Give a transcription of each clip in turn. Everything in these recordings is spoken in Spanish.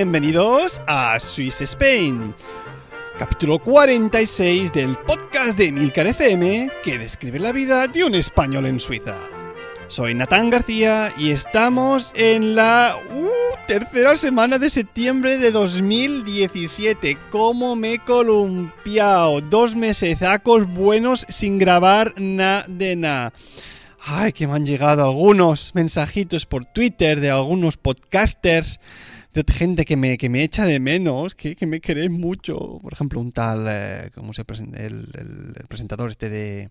bienvenidos a Swiss Spain, capítulo 46 del podcast de Milcar FM que describe la vida de un español en Suiza. Soy Natán García y estamos en la uh, tercera semana de septiembre de 2017. ¿Cómo me he columpiado? Dos mesecacos buenos sin grabar nada de nada. Ay, que me han llegado algunos mensajitos por Twitter de algunos podcasters, de gente que me, que me echa de menos, que, que me queréis mucho. Por ejemplo, un tal, eh, ¿cómo se? El, el, presentador este de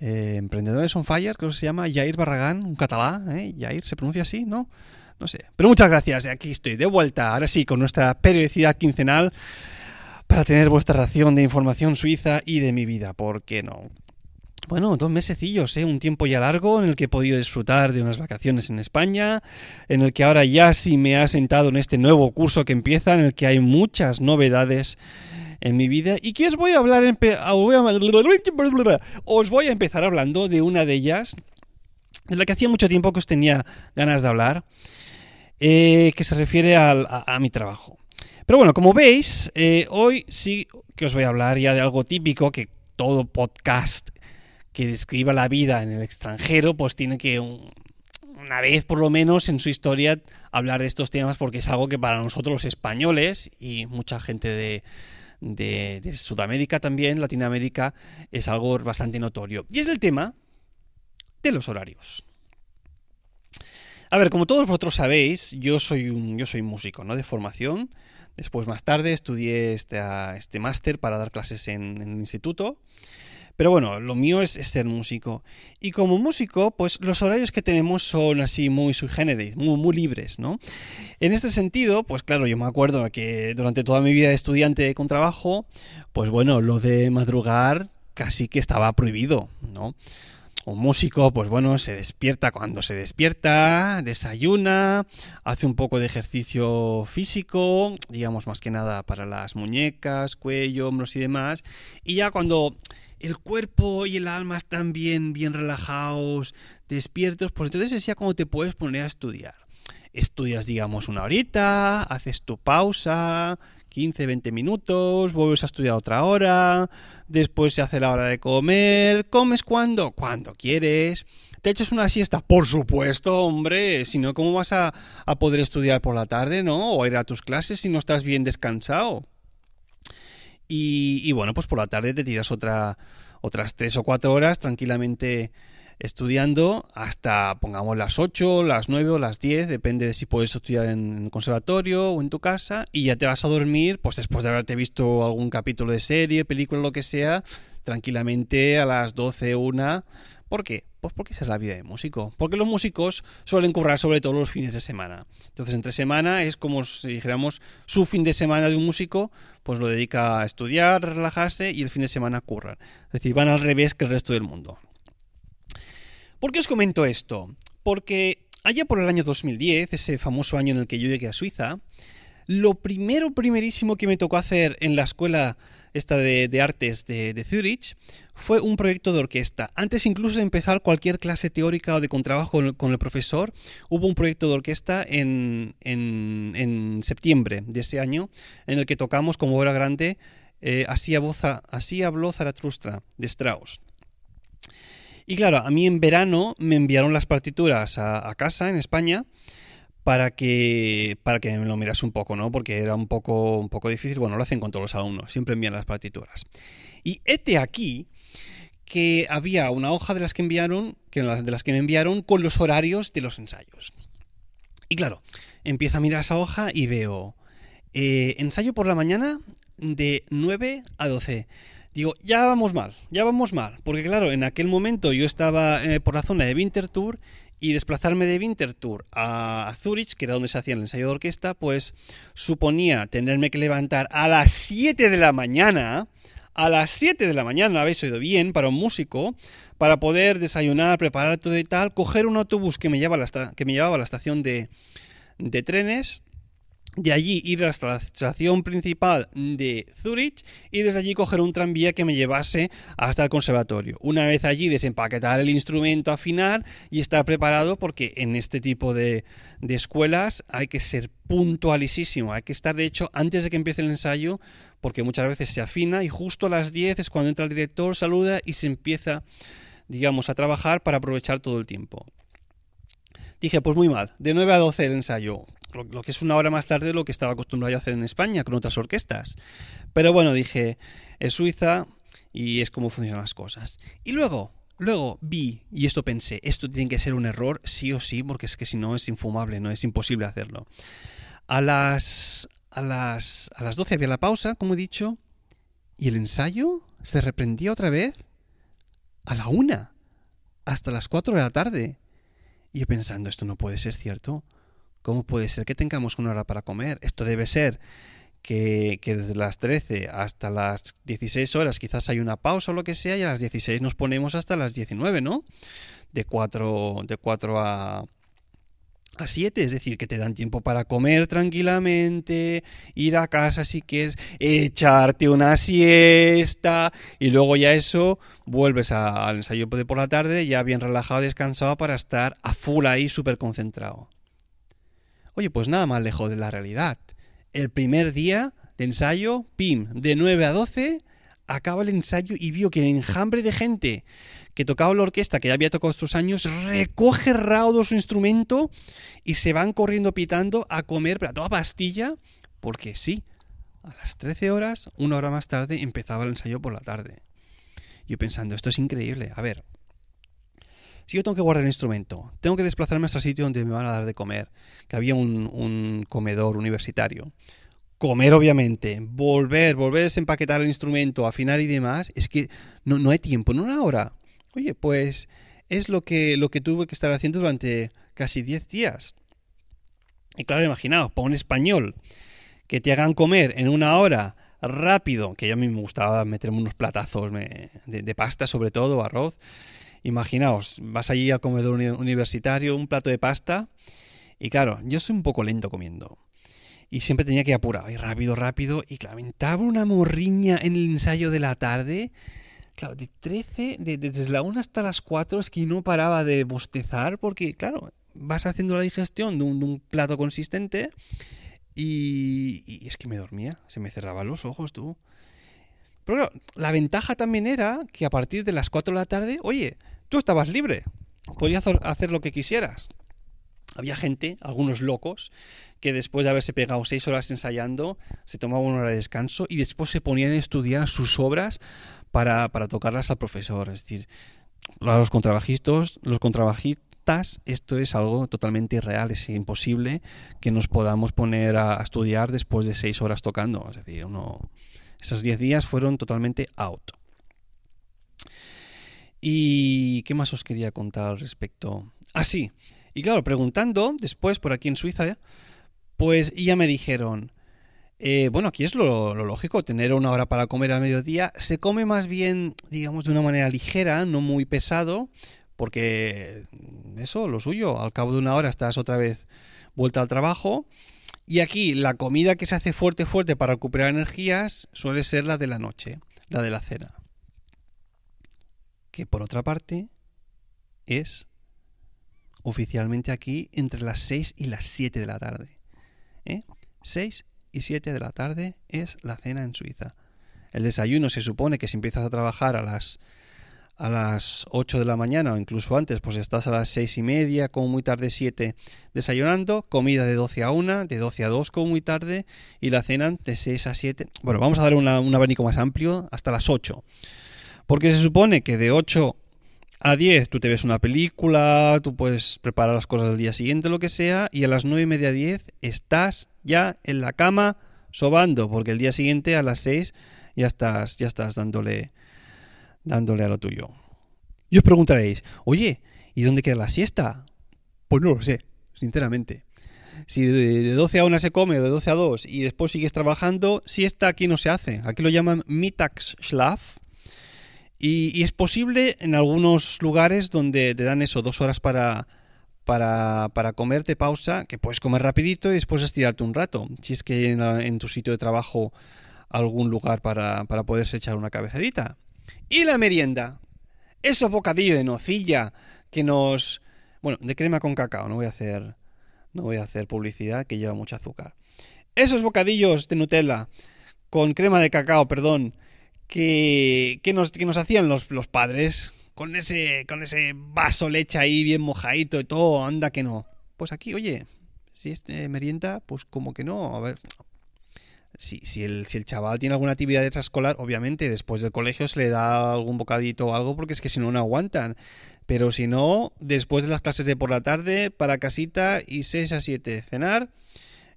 eh, Emprendedores on Fire, creo que se llama Jair Barragán, un catalán, ¿eh? Jair, ¿se pronuncia así? ¿No? No sé. Pero muchas gracias, aquí estoy de vuelta, ahora sí, con nuestra periodicidad quincenal para tener vuestra ración de información suiza y de mi vida, ¿por qué no? Bueno, dos mesecillos, ¿eh? un tiempo ya largo en el que he podido disfrutar de unas vacaciones en España, en el que ahora ya sí me ha sentado en este nuevo curso que empieza, en el que hay muchas novedades en mi vida y que os voy a hablar, os voy a empezar hablando de una de ellas, de la que hacía mucho tiempo que os tenía ganas de hablar, eh, que se refiere a, mi trabajo. Pero bueno, como veis, eh, hoy sí que os voy a hablar ya de algo típico que todo podcast que describa la vida en el extranjero, pues tiene que una vez por lo menos en su historia hablar de estos temas porque es algo que para nosotros los españoles y mucha gente de, de, Sudamérica también, Latinoamérica, es algo bastante notorio. Y es el tema de los horarios. A ver, como todos vosotros sabéis, yo soy un, yo soy músico, ¿no? De formación. Después, más tarde, estudié este, este máster para dar clases en, en el instituto. Pero bueno, lo mío es, ser músico. Y como músico, pues los horarios que tenemos son así muy sui generis, muy, muy libres, ¿no? En este sentido, pues claro, yo me acuerdo que durante toda mi vida de estudiante con trabajo, pues bueno, lo de madrugar casi que estaba prohibido, ¿no? Un músico, pues bueno, se despierta cuando se despierta, desayuna, hace un poco de ejercicio físico, digamos más que nada para las muñecas, cuello, hombros y demás, y ya cuando el cuerpo y el alma están bien, bien relajados, despiertos, pues entonces es ya cuando te puedes poner a estudiar. Estudias, digamos, una horita, haces tu pausa, 15, 20 minutos, vuelves a estudiar otra hora, después se hace la hora de comer, comes cuando, cuando quieres, te echas una siesta, por supuesto, hombre, si no, ¿cómo vas a, a poder estudiar por la tarde, no? O ir a tus clases si no estás bien descansado. Y, bueno, pues por la tarde te tiras otra, otras tres o cuatro horas tranquilamente estudiando hasta, pongamos, las 8, las 9 o las 10, depende de si puedes estudiar en el conservatorio o en tu casa, y ya te vas a dormir, pues después de haberte visto algún capítulo de serie, película, lo que sea, tranquilamente a las 12, 1. ¿Por qué? Pues porque esa es la vida de músico. Porque los músicos suelen currar sobre todo los fines de semana. Entonces, entre semana es como si dijéramos su fin de semana de un músico, pues lo dedica a estudiar, relajarse y el fin de semana curran. Es decir, van al revés que el resto del mundo. ¿Por qué os comento esto? Porque allá por el año 2010, ese famoso año en el que yo llegué a Suiza, lo primero, primerísimo que me tocó hacer en la escuela esta de, artes de, de Zurich fue un proyecto de orquesta. Antes incluso de empezar cualquier clase teórica o de contrabajo con, el profesor, hubo un proyecto de orquesta en, en, septiembre de ese año en el que tocamos como obra grande eh, así, así habló Zaratustra de Strauss. Y claro, a mí en verano me enviaron las partituras a, a casa en España para que, para que lo miras un poco, ¿no? Porque era un poco, un poco difícil. Bueno, lo hacen con todos los alumnos, siempre envían las partituras. Y este aquí que había una hoja de las que enviaron, que de las que me enviaron, con los horarios de los ensayos. Y claro, empiezo a mirar esa hoja y veo eh, ensayo por la mañana de 9 a 12. Digo, ya vamos mal, ya vamos mal. Porque claro, en aquel momento yo estaba eh, por la zona de Winterthur y desplazarme de Winterthur a Zurich, que era donde se hacía el ensayo de orquesta, pues suponía tenerme que levantar a las 7 de la mañana. A las 7 de la mañana, habéis oído bien, para un músico, para poder desayunar, preparar todo y tal, coger un autobús que me llevaba a la, que me llevaba a la estación de, de trenes, de allí ir hasta la estación principal de Zurich y desde allí coger un tranvía que me llevase hasta el conservatorio. Una vez allí desempaquetar el instrumento, afinar y estar preparado porque en este tipo de, de escuelas hay que ser puntualísimo, hay que estar de hecho antes de que empiece el ensayo porque muchas veces se afina y justo a las 10 es cuando entra el director, saluda y se empieza digamos a trabajar para aprovechar todo el tiempo. Dije, pues muy mal, de 9 a 12 el ensayo lo, que es una hora más tarde de lo que estaba acostumbrado a hacer en España con otras orquestas. Pero bueno, dije, es Suiza y es como funcionan las cosas. Y luego, luego vi, y esto pensé, esto tiene que ser un error sí o sí, porque es que si no es infumable, no es imposible hacerlo. A las, a las, a las 12 había la pausa, como he dicho, y el ensayo se reprendía otra vez a la una, hasta las 4 de la tarde. Y yo pensando, esto no puede ser cierto. ¿Cómo puede ser que tengamos una hora para comer? Esto debe ser que, desde las 13 hasta las 16 horas quizás hay una pausa o lo que sea y a las 16 nos ponemos hasta las 19, ¿no? De 4, de 4 a, a 7, es decir, que te dan tiempo para comer tranquilamente, ir a casa si quieres, echarte una siesta y luego ya eso vuelves al ensayo de por la tarde ya bien relajado, descansado para estar a full ahí súper concentrado. Oye, pues nada más lejos de la realidad. El primer día de ensayo, pim, de 9 a 12, acaba el ensayo y vio que el enjambre de gente que tocaba la orquesta, que ya había tocado estos años, recoge raudo su instrumento y se van corriendo pitando a comer a toda pastilla, porque sí, a las 13 horas, una hora más tarde, empezaba el ensayo por la tarde. Yo pensando, esto es increíble. A ver, si yo tengo que guardar el instrumento, tengo que desplazarme hasta el sitio donde me van a dar de comer, que había un, comedor universitario, comer obviamente, volver, volver a desempaquetar el instrumento, afinar y demás, es que no, no hay tiempo, en una hora. Oye, pues es lo que, lo que tuve que estar haciendo durante casi 10 días. Y claro, imaginaos, para un español, que te hagan comer en una hora rápido, que a mí me gustaba meterme unos platazos de pasta sobre todo, arroz, Imaginaos, vas allí al comedor universitario, un plato de pasta, y claro, yo soy un poco lento comiendo. Y siempre tenía que apurar, y rápido, rápido, y claro, una morriña en el ensayo de la tarde. Claro, de 13, de, desde la 1 hasta las 4 es que no paraba de bostezar, porque claro, vas haciendo la digestión de un, plato consistente, y, y es que me dormía, se me cerraban los ojos, tú. Pero la ventaja también era que a partir de las 4 de la tarde, oye, tú estabas libre, podías hacer lo que quisieras. Había gente, algunos locos, que después de haberse pegado 6 horas ensayando, se tomaban una hora de descanso y después se ponían a estudiar sus obras para, tocarlas al profesor. Es decir, los contrabajistas, los contrabajistas, esto es algo totalmente irreal, es imposible que nos podamos poner a estudiar después de 6 horas tocando. Es decir, uno esos 10 días fueron totalmente out. ¿Y qué más os quería contar al respecto? Ah, sí. Y claro, preguntando después por aquí en Suiza, pues ya me dijeron, eh, bueno, aquí es lo, lógico, tener una hora para comer a mediodía. Se come más bien, digamos, de una manera ligera, no muy pesado, porque eso, lo suyo, al cabo de una hora estás otra vez vuelta al trabajo y aquí la comida que se hace fuerte, fuerte para recuperar energías suele ser la de la noche, la de la cena. Que por otra parte es oficialmente aquí entre las 6 y las 7 de la tarde. ¿eh? 6 y 7 de la tarde es la cena en Suiza. El desayuno se supone que si empiezas a trabajar a las a las 8 de la mañana o incluso antes, pues estás a las 6 y media, como muy tarde 7 desayunando, comida de 12 a 1, de 12 a 2 como muy tarde y la cena de 6 a 7. Bueno, vamos a dar un abanico más amplio hasta las 8. Porque se supone que de 8 a 10 tú te ves una película, tú puedes preparar las cosas del día siguiente, lo que sea, y a las 9 y media 10 estás ya en la cama sobando, porque el día siguiente a las 6 ya estás, ya estás dándole, dándole a lo tuyo. Y os preguntaréis, oye, ¿y dónde queda la siesta? Pues no lo sé, sinceramente. Si de 12 a 1 se come o de 12 a 2 y después sigues trabajando, siesta aquí no se hace. Aquí lo llaman Mittagsschlaf. Y, y es posible en algunos lugares donde te dan eso, dos horas para, para, para comerte pausa, que puedes comer rapidito y después estirarte un rato. Si es que en, en tu sitio de trabajo algún lugar para, para poderse echar una cabezadita. Y la merienda. Esos bocadillos de nocilla que nos... Bueno, de crema con cacao, no voy a hacer, no voy a hacer publicidad que lleva mucho azúcar. Esos bocadillos de Nutella con crema de cacao, perdón, que, que, nos, que nos hacían los, los padres con ese, con ese vaso leche ahí bien mojadito y todo, anda que no. Pues aquí, oye, si es merienda, pues como que no. A ver, si, si, el, si el chaval tiene alguna actividad extraescolar, obviamente después del colegio se le da algún bocadito o algo porque es que si no, no aguantan. Pero si no, después de las clases de por la tarde, para casita y 6 a 7 cenar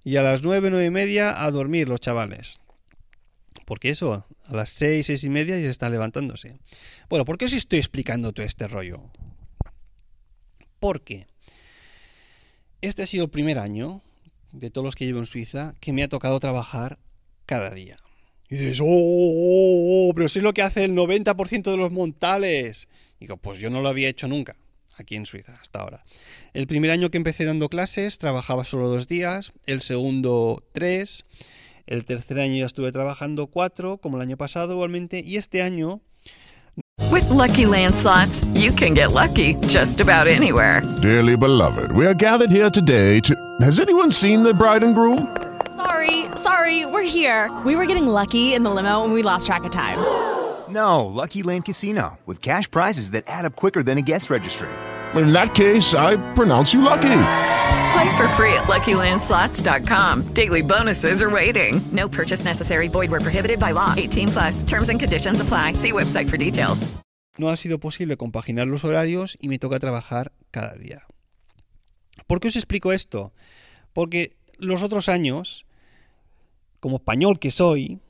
y a las 9, 9 y media a dormir los chavales. Porque eso, a las 6, 6 y media ya están levantándose. Bueno, ¿por qué os estoy explicando todo este rollo? Porque este ha sido el primer año de todos los que llevo en Suiza que me ha tocado trabajar cada día. Y dices, oh, oh, oh pero si es lo que hace el 90% de los montales. digo, pues yo no lo había hecho nunca aquí en Suiza hasta ahora. El primer año que empecé dando clases trabajaba solo dos días, el segundo tres, el tercer año ya estuve trabajando cuatro, como el año pasado igualmente, y este año... With lucky landslots, you can get lucky just about anywhere. Dearly beloved, we are gathered here today to... Has anyone seen the bride and groom? Sorry, sorry, we're here. We were getting lucky in the limo and we lost track of time. No, Lucky Land Casino, with cash prizes that add up quicker than a guest registry. In that case, I pronounce you lucky. Play for free at LuckyLandSlots.com. Daily bonuses are waiting. No purchase necessary. Void where prohibited by law. 18 plus. Terms and conditions apply. See website for details. No ha sido posible compaginar los horarios y me toca trabajar cada día. ¿Por qué os explico esto? Porque los otros años, como español que soy,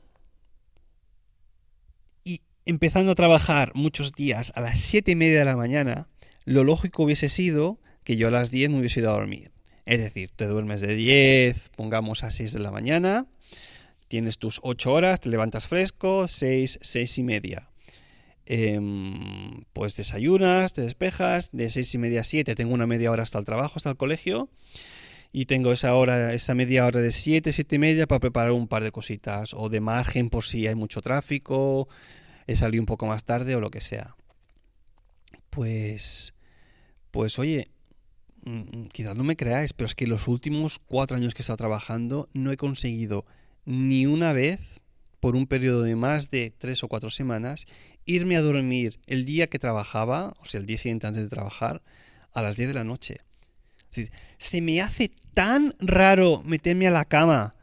y empezando a trabajar muchos días a las 7 y media de la mañana, lo lógico hubiese sido que yo a las 10 me hubiese ido a dormir. Es decir, te duermes de 10, pongamos a 6 de la mañana, tienes tus 8 horas, te levantas fresco, 6, 6 y media. Eh, pues desayunas, te despejas, de 6 y media a 7 tengo una media hora hasta el trabajo, hasta el colegio, y tengo esa hora, esa media hora de 7, 7 y media para preparar un par de cositas, o de margen por si hay mucho tráfico, he salido un poco más tarde o lo que sea. Pues, pues oye, Mm, quizás no me creáis, pero es que los últimos cuatro años que he estado trabajando no he conseguido ni una vez, por un periodo de más de tres o cuatro semanas, irme a dormir el día que trabajaba, o sea, el día siguiente antes de trabajar, a las 10 de la noche. Es decir, se me hace tan raro meterme a la cama,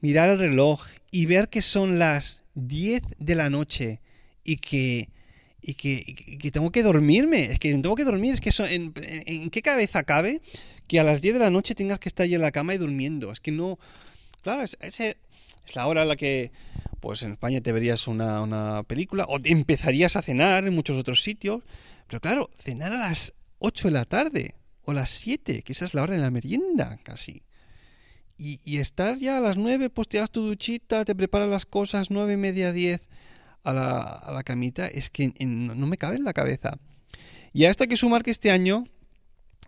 mirar el reloj y ver que son las 10 de la noche y que y que, tengo que dormirme. Es que tengo que dormir. Es que eso, en, qué cabeza cabe que a las 10 de la noche tengas que estar ahí en la cama y durmiendo? Es que no. Claro, es, es, la hora en la que, pues en España te verías una, una película o empezarías a cenar en muchos otros sitios. Pero claro, cenar a las 8 de la tarde o las 7, que esa es la hora de la merienda casi. Y, y estar ya a las 9, pues te das tu duchita, te preparas las cosas, 9 y media, 10 a la, a la camita es que no me cabe en la cabeza. Y a que sumar que este año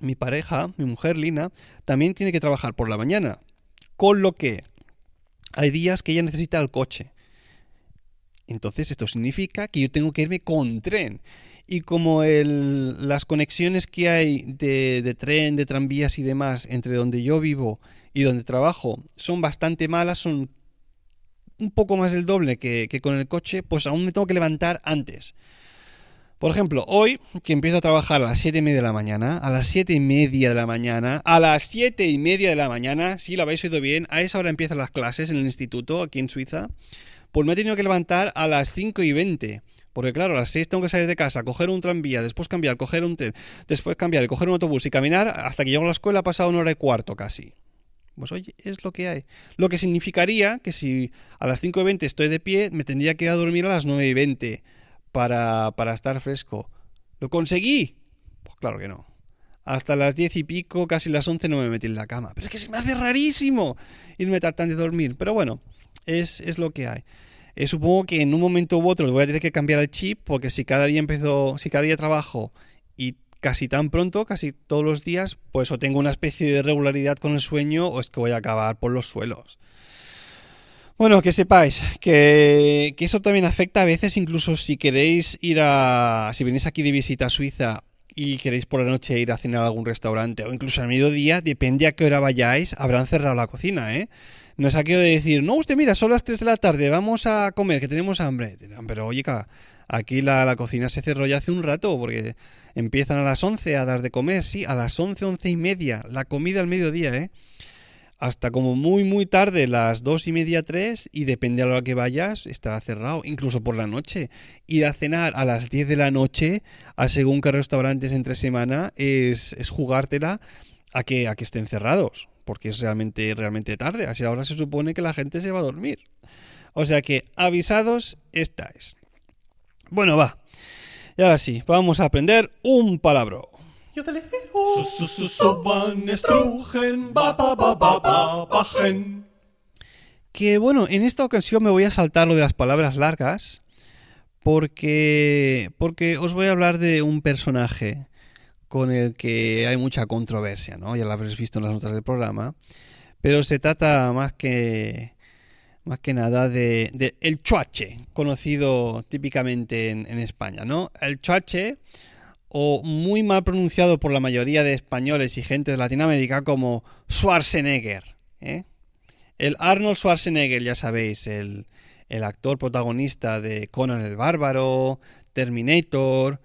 mi pareja, mi mujer Lina, también tiene que trabajar por la mañana. Con lo que hay días que ella necesita el coche. Entonces esto significa que yo tengo que irme con tren. Y como el, las conexiones que hay de, de, tren, de tranvías y demás entre donde yo vivo y donde trabajo son bastante malas, son un poco más del doble que, con el coche, pues aún me tengo que levantar antes. Por ejemplo, hoy que empiezo a trabajar a las 7 y media de la mañana, a las 7 y media de la mañana, a las 7 y media de la mañana, si lo habéis oído bien, a esa hora empiezan las clases en el instituto aquí en Suiza, pues me he tenido que levantar a las 5 y 20, Porque claro, a las 6 tengo que salir de casa, coger un tranvía, después cambiar, coger un tren, después cambiar y coger un autobús y caminar hasta que llego a la escuela ha pasado una hora y cuarto casi. Pues oye, es lo que hay. Lo que significaría que si a las 5 y 20 estoy de pie, me tendría que ir a dormir a las 9 y 20 para, para estar fresco. ¿Lo conseguí? Pues claro que no. Hasta las 10 y pico, casi las 11 no me metí en la cama. Pero es que se me hace rarísimo irme tan de dormir. Pero bueno, es, es lo que hay. Eh, supongo que en un momento u otro voy a tener que cambiar el chip porque si cada día empiezo, si cada día trabajo y casi tan pronto, casi todos los días, pues o tengo una especie de regularidad con el sueño o es que voy a acabar por los suelos. Bueno, que sepáis que, que eso también afecta a veces, incluso si queréis ir a. Si venís aquí de visita a Suiza y queréis por la noche ir a cenar a algún restaurante o incluso al mediodía, depende a qué hora vayáis, habrán cerrado la cocina, ¿eh? No es aquello de decir, no, usted mira, son las 3 de la tarde, vamos a comer, que tenemos hambre. Pero oye, aquí la, la, cocina se cerró ya hace un rato, porque empiezan a las 11 a dar de comer, sí, a las 11, 11 y media, la comida al mediodía, ¿eh? Hasta como muy, muy tarde, las 2 y media, 3, y depende a la hora que vayas, estará cerrado, incluso por la noche. Ir a cenar a las 10 de la noche, a según qué restaurantes entre semana, es, es jugártela a que, a que estén cerrados porque es realmente, realmente tarde. Así ahora se supone que la gente se va a dormir. O sea que avisados estáis. Bueno, va. Y ahora sí, vamos a aprender un palabro. Que bueno, en esta ocasión me voy a saltar lo de las palabras largas porque porque os voy a hablar de un personaje con el que hay mucha controversia, ¿no? Ya lo habréis visto en las notas del programa. Pero se trata más que, más que nada de, el chuache, conocido típicamente en, España, ¿no? El chuache, o muy mal pronunciado por la mayoría de españoles y gente de Latinoamérica como Schwarzenegger, ¿eh? El Arnold Schwarzenegger, ya sabéis, el, el actor protagonista de Conan el Bárbaro, Terminator,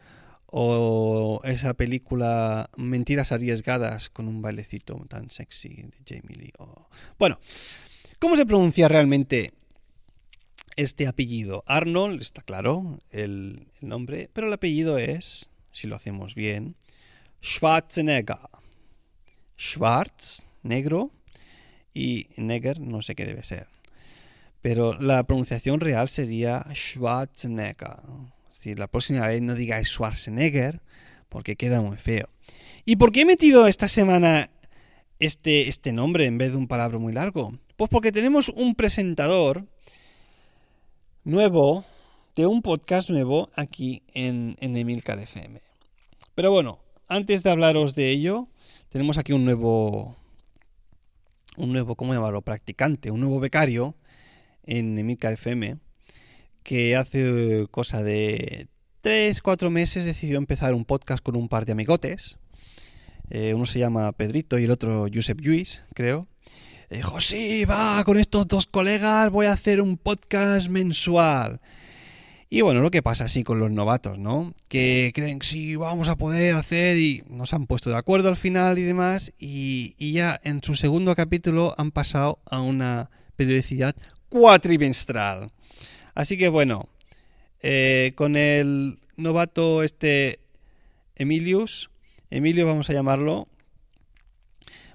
o esa película Mentiras arriesgadas con un bailecito tan sexy de Jamie Lee. Bueno, ¿cómo se pronuncia realmente este apellido? Arnold, está claro el, nombre, pero el apellido es, si lo hacemos bien, Schwarzenegger. Schwarz, negro, y Neger, no sé qué debe ser. Pero la pronunciación real sería Schwarzenegger la próxima vez no digáis Schwarzenegger, porque queda muy feo. ¿Y por qué he metido esta semana este, este nombre en vez de un palabra muy largo? Pues porque tenemos un presentador nuevo, de un podcast nuevo aquí en, en Emilcar FM. Pero bueno, antes de hablaros de ello, tenemos aquí un nuevo, un nuevo, ¿cómo llamarlo? Practicante, un nuevo becario en Emilcar FM que hace cosa de 3, 4 meses decidió empezar un podcast con un par de amigotes. Eh, uno se llama Pedrito y el otro Josep Lluís, creo. dijo, sí, va, con estos dos colegas voy a hacer un podcast mensual. Y bueno, lo que pasa así con los novatos, ¿no? Que creen que sí, vamos a poder hacer y nos han puesto de acuerdo al final y demás. Y, y ya en su segundo capítulo han pasado a una periodicidad cuatrimestral. Así que bueno, eh, con el novato este Emilius, Emilio vamos a llamarlo,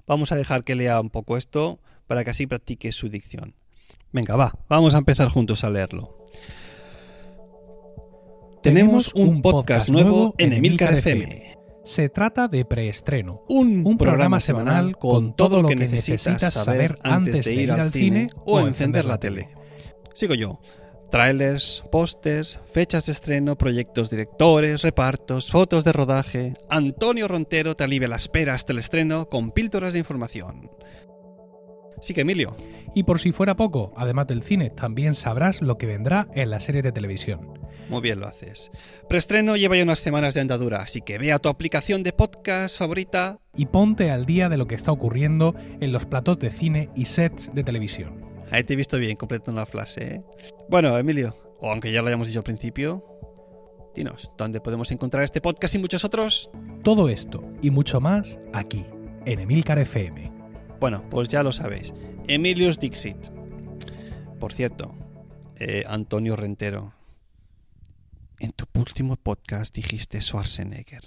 vamos a dejar que lea un poco esto para que así practique su dicción. Venga, va, vamos a empezar juntos a leerlo. Tenemos un podcast nuevo en Emilcar FM. Se trata de preestreno, un, programa, semanal con todo lo que necesitas saber antes de ir al cine o encender la tele. Sigo yo. Trailers, pósters, fechas de estreno, proyectos directores, repartos, fotos de rodaje. Antonio Rontero te alivia las peras del estreno con píldoras de información. Sí que Emilio. Y por si fuera poco, además del cine, también sabrás lo que vendrá en la serie de televisión. Muy bien lo haces. Preestreno lleva ya unas semanas de andadura, así que ve a tu aplicación de podcast favorita y ponte al día de lo que está ocurriendo en los platos de cine y sets de televisión. Ahí te he visto bien completando la frase. ¿eh? Bueno, Emilio, o aunque ya lo hayamos dicho al principio, dinos, ¿dónde podemos encontrar este podcast y muchos otros? Todo esto y mucho más aquí, en Emilcar FM. Bueno, pues ya lo sabéis. Emilius Dixit. Por cierto, eh, Antonio Rentero. último podcast dijiste Schwarzenegger.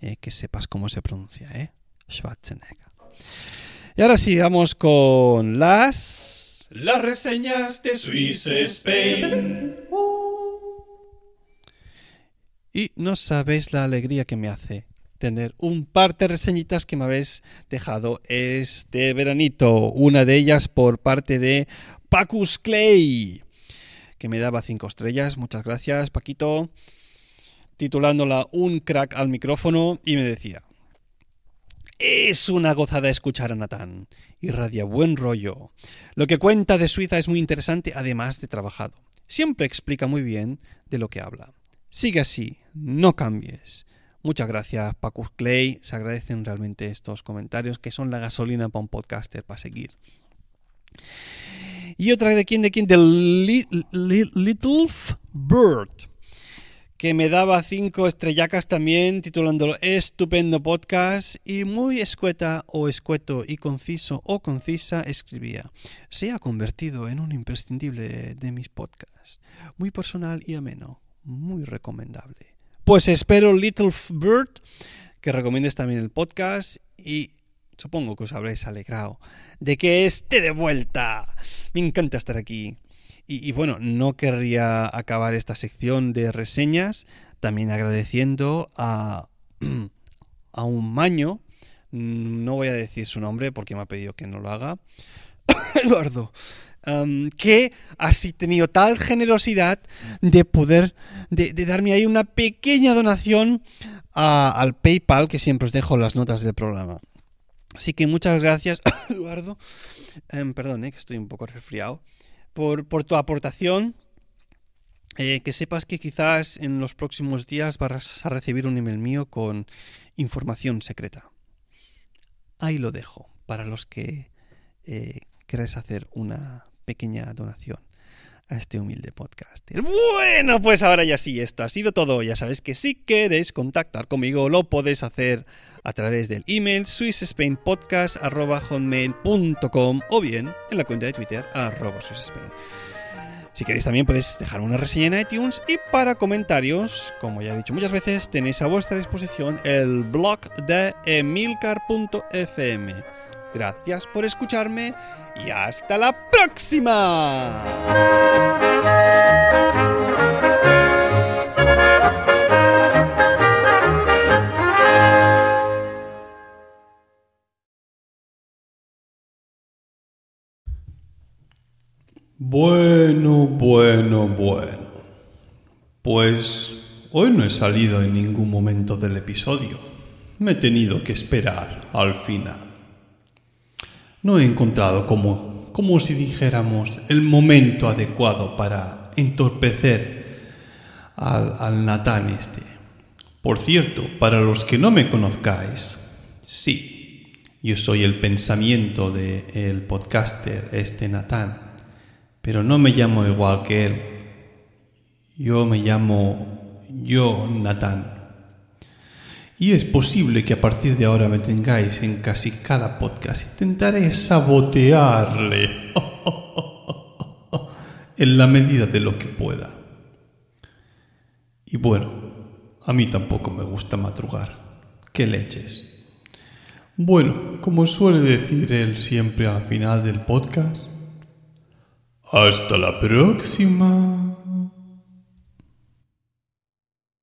Eh, que sepas cómo se pronuncia, ¿eh? Schwarzenegger. Y ahora sí, vamos con las... Las reseñas de Swiss Spain. Y no sabéis la alegría que me hace tener un par de reseñitas que me habéis dejado este veranito. Una de ellas por parte de Pacus Clay, que me daba cinco estrellas. Muchas gracias, Paquito. Titulándola Un crack al micrófono y me decía. Es una gozada escuchar a Natán. Irradia buen rollo. Lo que cuenta de Suiza es muy interesante, además de trabajado. Siempre explica muy bien de lo que habla. Sigue así, no cambies. Muchas gracias, Pacus Clay. Se agradecen realmente estos comentarios que son la gasolina para un podcaster para seguir. Y otra de quién, de quién, de Little Bird, que me daba cinco estrellacas también, titulándolo Estupendo podcast, y muy escueta o escueto y conciso o concisa escribía. Se ha convertido en un imprescindible de mis podcasts. Muy personal y ameno. Muy recomendable. Pues espero, Little Bird, que recomiendes también el podcast y supongo que os habréis alegrado de que esté de vuelta. Me encanta estar aquí. Y, bueno, no querría acabar esta sección de reseñas también agradeciendo a, a un maño, no voy a decir su nombre porque me ha pedido que no lo haga, Eduardo, que ha tenido tal generosidad de poder, de, darme ahí una pequeña donación al PayPal, que siempre os dejo las notas del programa. Así que muchas gracias, Eduardo. Em, perdón, eh, que estoy un poco resfriado. Por, por tu aportación. Eh, que sepas que quizás en los próximos días vas a recibir un email mío con información secreta. Ahí lo dejo para los que eh, queráis hacer una pequeña donación a este humilde podcast. Bueno, pues ahora ya sí, esto ha sido todo. Ya sabes que si queréis contactar conmigo lo podéis hacer a través del email swissspainpodcast.com o bien en la cuenta de Twitter arroba. Si queréis también podéis dejar una reseña en iTunes y para comentarios, como ya he dicho muchas veces, tenéis a vuestra disposición el blog de emilcar.fm. Gracias por escucharme y hasta la próxima. Bueno, bueno, bueno. Pues hoy no he salido en ningún momento del episodio. Me he tenido que esperar al final no he encontrado como, como si dijéramos, el momento adecuado para entorpecer al, al Natán este. Por cierto, para los que no me conozcáis, sí, yo soy el pensamiento del el podcaster este Natán, pero no me llamo igual que él. Yo me llamo yo Natán. Y es posible que a partir de ahora me tengáis en casi cada podcast. Intentaré sabotearle en la medida de lo que pueda. Y bueno, a mí tampoco me gusta madrugar. ¿Qué leches? Bueno, como suele decir él siempre al final del podcast, hasta la próxima.